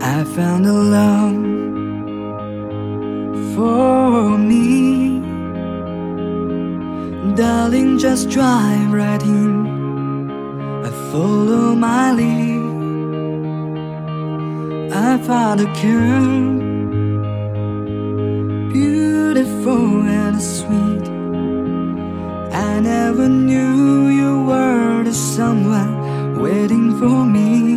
I found a love for me. Darling, just drive right in. I follow my lead. I found a girl, beautiful and sweet. I never knew you were the someone waiting for me.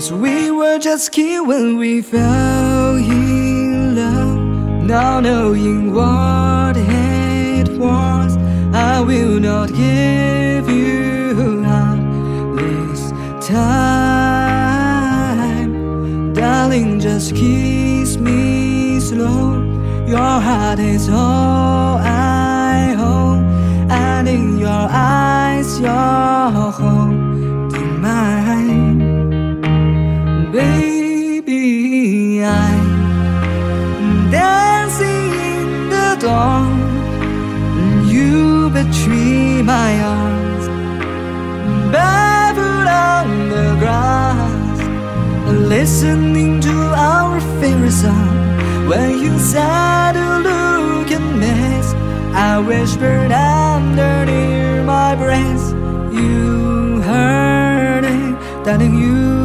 Cause we were just kids when we fell in love. Not knowing what it was, I will not give you up this time. Darling, just kiss me slow. Your heart is all I hold, and in your eyes, the. You between my arms, barefoot on the grass, listening to our favorite song. When you said to look a mess, I whispered under near my breath. You heard it, darling. You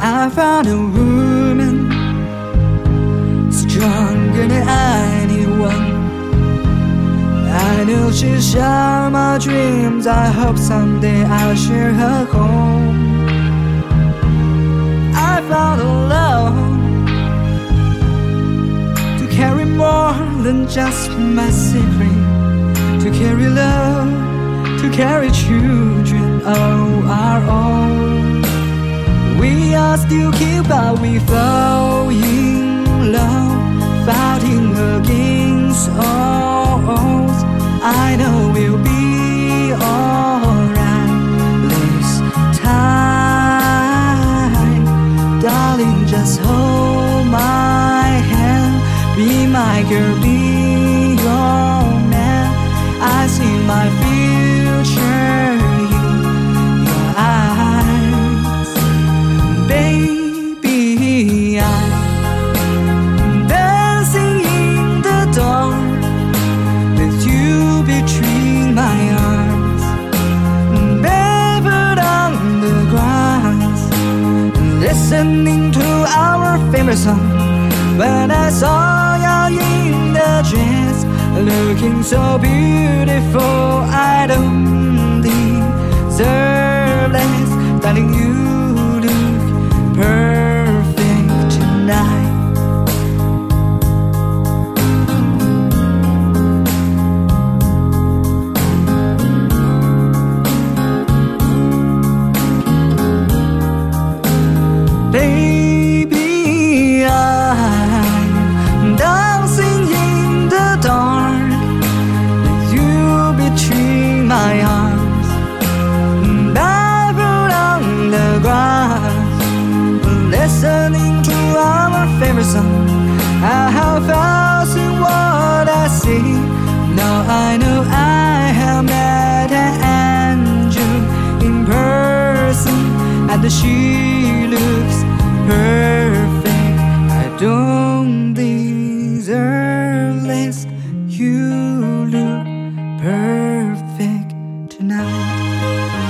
I found a woman stronger than anyone. I know she'll share my dreams. I hope someday I'll share her home. I found a love to carry more than just my secret. To carry love, to carry children of our own. We are still kids, but we fall in love, fighting against all odds. I know we'll be alright this time, darling. Just hold my hand, be my girl, be your man. I see my future our favorite. When I saw you in the dress, looking so beautiful, I don't deserve less, song. I have in what I see. Now I know I have met an angel in person, and she looks perfect. I don't deserve less. You look perfect tonight.